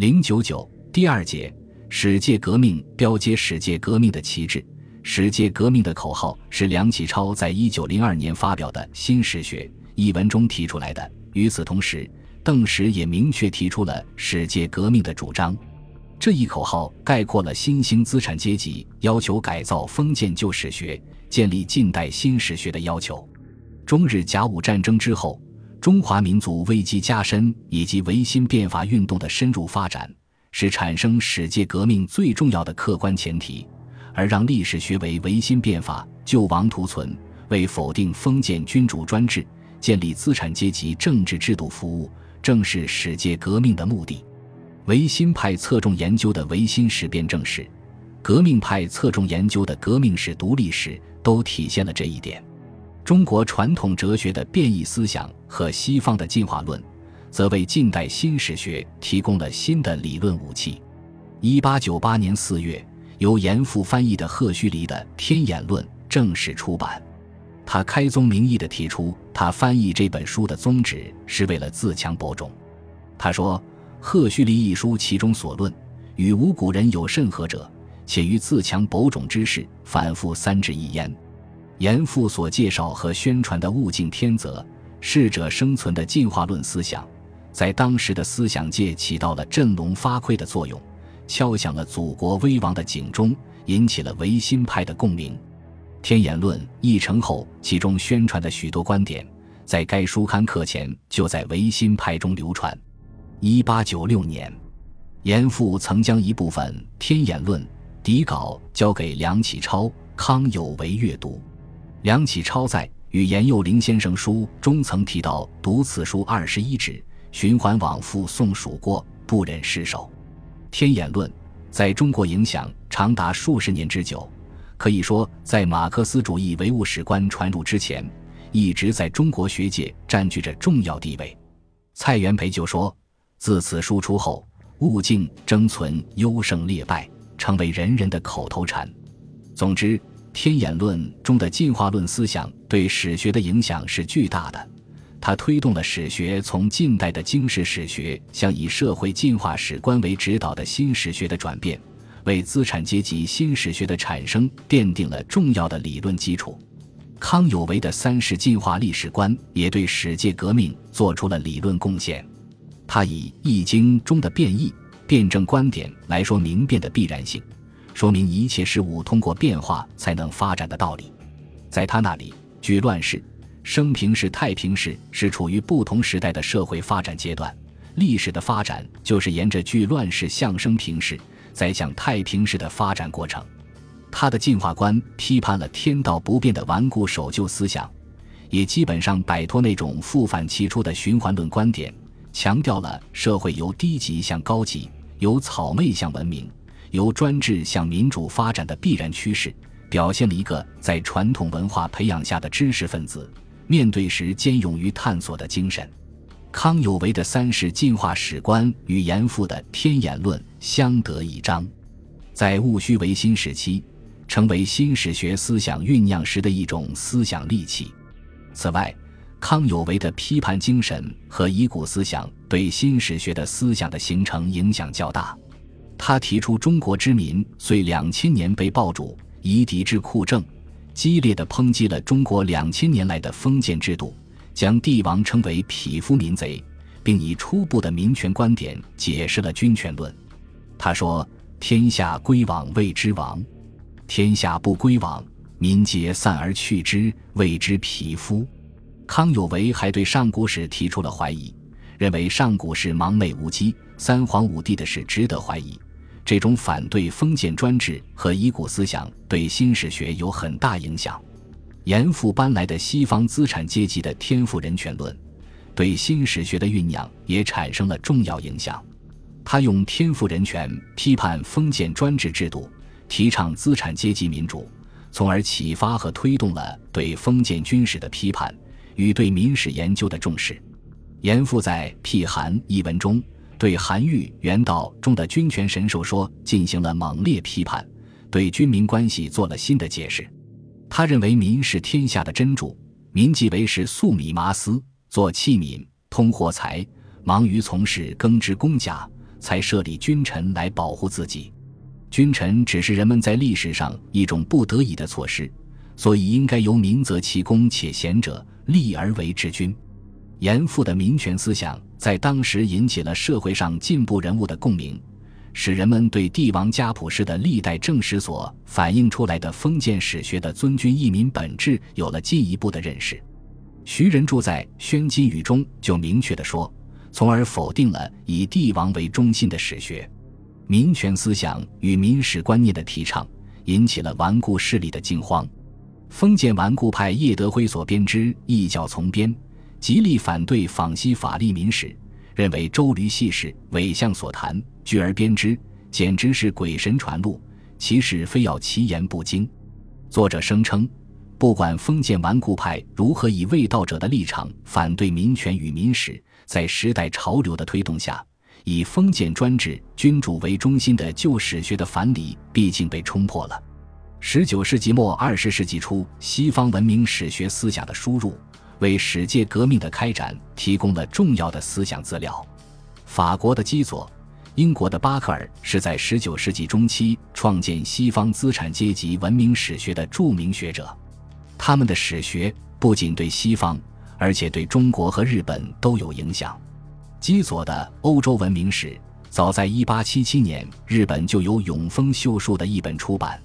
零九九第二节，史界革命标接史界革命的旗帜。史界革命的口号是梁启超在一九零二年发表的《新史学》一文中提出来的。与此同时，邓石也明确提出了史界革命的主张。这一口号概括了新兴资产阶级要求改造封建旧史学、建立近代新史学的要求。中日甲午战争之后，中华民族危机加深以及维新变法运动的深入发展，是产生史界革命最重要的客观前提。而让历史学为维新变法、救亡图存，为否定封建君主专制、建立资产阶级政治制度服务，正是史界革命的目的。维新派侧重研究的维新史辩证史，革命派侧重研究的革命史独立史，都体现了这一点。中国传统哲学的变异思想和西方的进化论，则为近代新史学提供了新的理论武器。一八九八年四月。由严复翻译的赫胥黎的《天演论》正式出版。他开宗明义地提出，他翻译这本书的宗旨是为了自强博种。他说：“赫胥黎一书其中所论，与无古人有甚合者？且于自强博种之事，反复三至一焉。”严复所介绍和宣传的物竞天择、适者生存的进化论思想，在当时的思想界起到了振聋发聩的作用。敲响了祖国危亡的警钟，引起了维新派的共鸣。《天演论》译成后，其中宣传的许多观点，在该书刊课前就在维新派中流传。一八九六年，严复曾将一部分《天演论》底稿交给梁启超、康有为阅读。梁启超在《与严幼龄先生书》中曾提到，读此书二十一纸，循环往复诵数过，不忍失手。天演论在中国影响长达数十年之久，可以说，在马克思主义唯物史观传入之前，一直在中国学界占据着重要地位。蔡元培就说：“自此书出后，物竞争存，优胜劣败，成为人人的口头禅。”总之，天演论中的进化论思想对史学的影响是巨大的。它推动了史学从近代的经世史学向以社会进化史观为指导的新史学的转变，为资产阶级新史学的产生奠定了重要的理论基础。康有为的三世进化历史观也对史界革命做出了理论贡献。他以《易经》中的变异、辩证观点来说明变的必然性，说明一切事物通过变化才能发展的道理。在他那里，据乱世。生平世、太平世是处于不同时代的社会发展阶段，历史的发展就是沿着据乱世向生平世，再向太平世的发展过程。他的进化观批判了天道不变的顽固守旧思想，也基本上摆脱那种复返其初的循环论观点，强调了社会由低级向高级、由草昧向文明、由专制向民主发展的必然趋势，表现了一个在传统文化培养下的知识分子。面对时坚勇于探索的精神，康有为的三世进化史观与严复的天演论相得益彰，在戊戌维新时期，成为新史学思想酝酿时的一种思想利器。此外，康有为的批判精神和遗骨思想对新史学的思想的形成影响较大。他提出，中国之民虽两千年被暴主夷狄之酷政。激烈的抨击了中国两千年来的封建制度，将帝王称为匹夫民贼，并以初步的民权观点解释了君权论。他说：“天下归往谓之王，天下不归往，民皆散而去之，谓之匹夫。”康有为还对上古史提出了怀疑，认为上古史盲昧无稽，三皇五帝的事值得怀疑。这种反对封建专制和遗骨思想对新史学有很大影响。严复搬来的西方资产阶级的天赋人权论，对新史学的酝酿也产生了重要影响。他用天赋人权批判封建专制制度，提倡资产阶级民主，从而启发和推动了对封建军事的批判与对民史研究的重视。严复在《辟韩》一文中。对韩愈原道中的君权神授说进行了猛烈批判，对军民关系做了新的解释。他认为民是天下的真主，民即为是粟米麻丝，做器皿，通货财，忙于从事耕织工稼，才设立君臣来保护自己。君臣只是人们在历史上一种不得已的措施，所以应该由民则其功且贤者立而为之君。严复的民权思想在当时引起了社会上进步人物的共鸣，使人们对帝王家谱式的历代正史所反映出来的封建史学的尊君义民本质有了进一步的认识。徐仁柱在《宣金语》中就明确地说，从而否定了以帝王为中心的史学。民权思想与民史观念的提倡，引起了顽固势力的惊慌。封建顽固派叶德辉所编织《异教从编》，极力反对仿西法立民史，认为周驴戏史伪相所谈，据而编之，简直是鬼神传录，其实非要其言不精。作者声称，不管封建顽固派如何以卫道者的立场反对民权与民史，在时代潮流的推动下。以封建专制君主为中心的旧史学的反理，毕竟被冲破了。十九世纪末二十世纪初，西方文明史学思想的输入，为史界革命的开展提供了重要的思想资料。法国的基佐，英国的巴克尔是在十九世纪中期创建西方资产阶级文明史学的著名学者。他们的史学不仅对西方，而且对中国和日本都有影响。基佐的《欧洲文明史》早在1877年，日本就有永丰秀树的一本出版。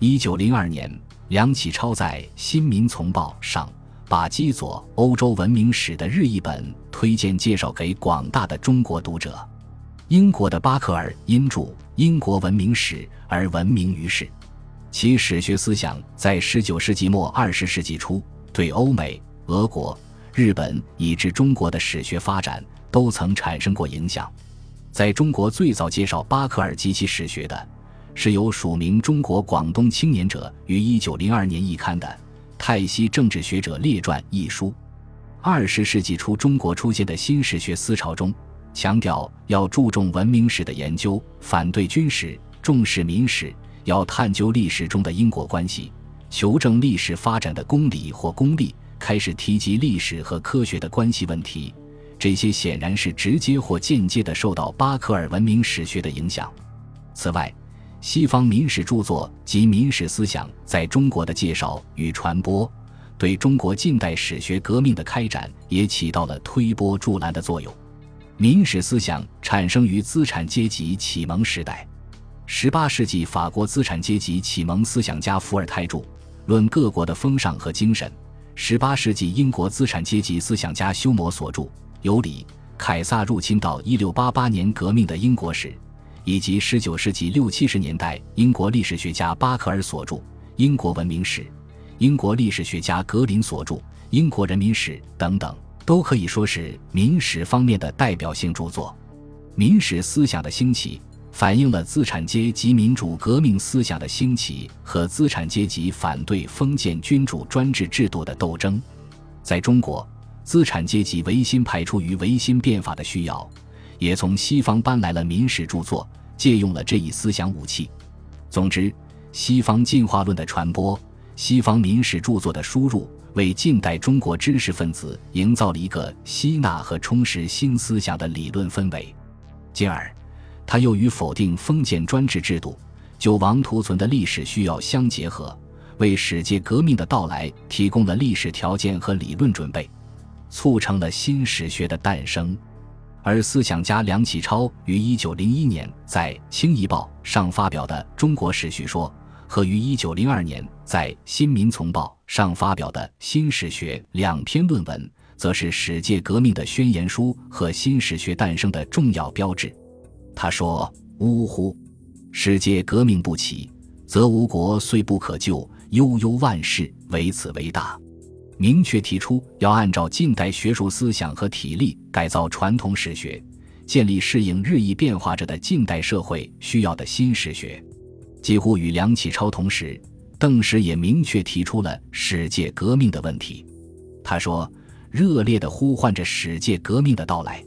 1902年，梁启超在《新民丛报》上把基佐《欧洲文明史》的日译本推荐介绍给广大的中国读者。英国的巴克尔因著《英国文明史》而闻名于世，其史学思想在19世纪末20世纪初对欧美、俄国、日本以至中国的史学发展。都曾产生过影响。在中国最早介绍巴克尔及其史学的，是由署名“中国广东青年者”于一九零二年一刊的《泰西政治学者列传》一书。二十世纪初，中国出现的新史学思潮中，强调要注重文明史的研究，反对军史，重视民史，要探究历史中的因果关系，求证历史发展的公理或公例，开始提及历史和科学的关系问题。这些显然是直接或间接地受到巴克尔文明史学的影响。此外，西方民史著作及民史思想在中国的介绍与传播，对中国近代史学革命的开展也起到了推波助澜的作用。民史思想产生于资产阶级启蒙时代。18世纪法国资产阶级启蒙思想家伏尔泰著《论各国的风尚和精神》，18世纪英国资产阶级思想家休谟所著。尤里·凯撒入侵到一六八八年革命的英国史，以及十九世纪六七十年代英国历史学家巴克尔所著《英国文明史》，英国历史学家格林所著《英国人民史》等等，都可以说是民史方面的代表性著作。民史思想的兴起，反映了资产阶级民主革命思想的兴起和资产阶级反对封建君主专制制度的斗争。在中国。资产阶级维新派出于维新变法的需要，也从西方搬来了民史著作，借用了这一思想武器。总之，西方进化论的传播，西方民史著作的输入，为近代中国知识分子营造了一个吸纳和充实新思想的理论氛围。进而，他又与否定封建专制制度、救亡图存的历史需要相结合，为史界革命的到来提供了历史条件和理论准备。促成了新史学的诞生，而思想家梁启超于一九零一年在《清夷报》上发表的《中国史学说》，和于一九零二年在《新民丛报》上发表的《新史学》两篇论文，则是史界革命的宣言书和新史学诞生的重要标志。他说：“呜呼，世界革命不起，则吴国虽不可救，悠悠万世，唯此为大。”明确提出要按照近代学术思想和体力改造传统史学，建立适应日益变化着的近代社会需要的新史学。几乎与梁启超同时，邓石也明确提出了史界革命的问题。他说：“热烈地呼唤着史界革命的到来。”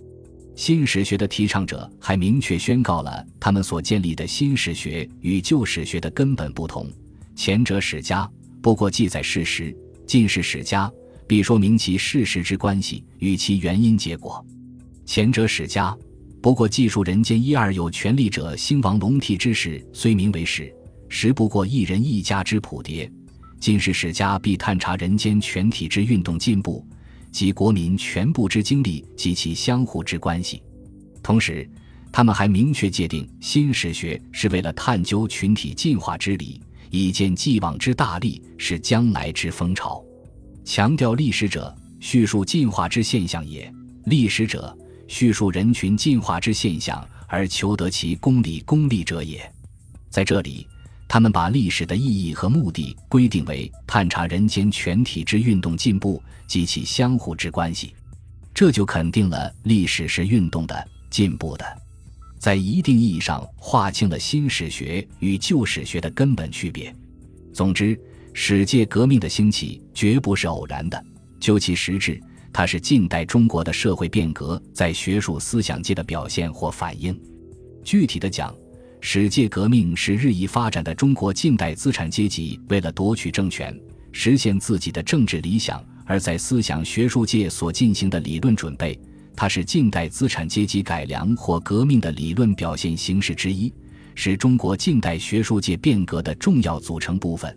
新史学的提倡者还明确宣告了他们所建立的新史学与旧史学的根本不同：前者史家不过记载事实。近世史家必说明其事实之关系与其原因结果，前者史家不过，记述人间一二有权力者兴亡龙替之事，虽名为史，实不过一人一家之谱牒。今世史家必探查人间全体之运动进步，及国民全部之经历及其相互之关系。同时，他们还明确界定新史学是为了探究群体进化之理，以见既往之大利，是将来之风潮。强调历史者，叙述进化之现象也；历史者，叙述人群进化之现象而求得其公理公利者也。在这里，他们把历史的意义和目的规定为探查人间全体之运动进步及其相互之关系，这就肯定了历史是运动的、进步的，在一定意义上划清了新史学与旧史学的根本区别。总之，史界革命的兴起绝不是偶然的，究其实质。它是近代中国的社会变革在学术思想界的表现或反应。具体的讲，史界革命是日益发展的中国近代资产阶级为了夺取政权、实现自己的政治理想，而在思想学术界所进行的理论准备。它是近代资产阶级改良或革命的理论表现形式之一，是中国近代学术界变革的重要组成部分。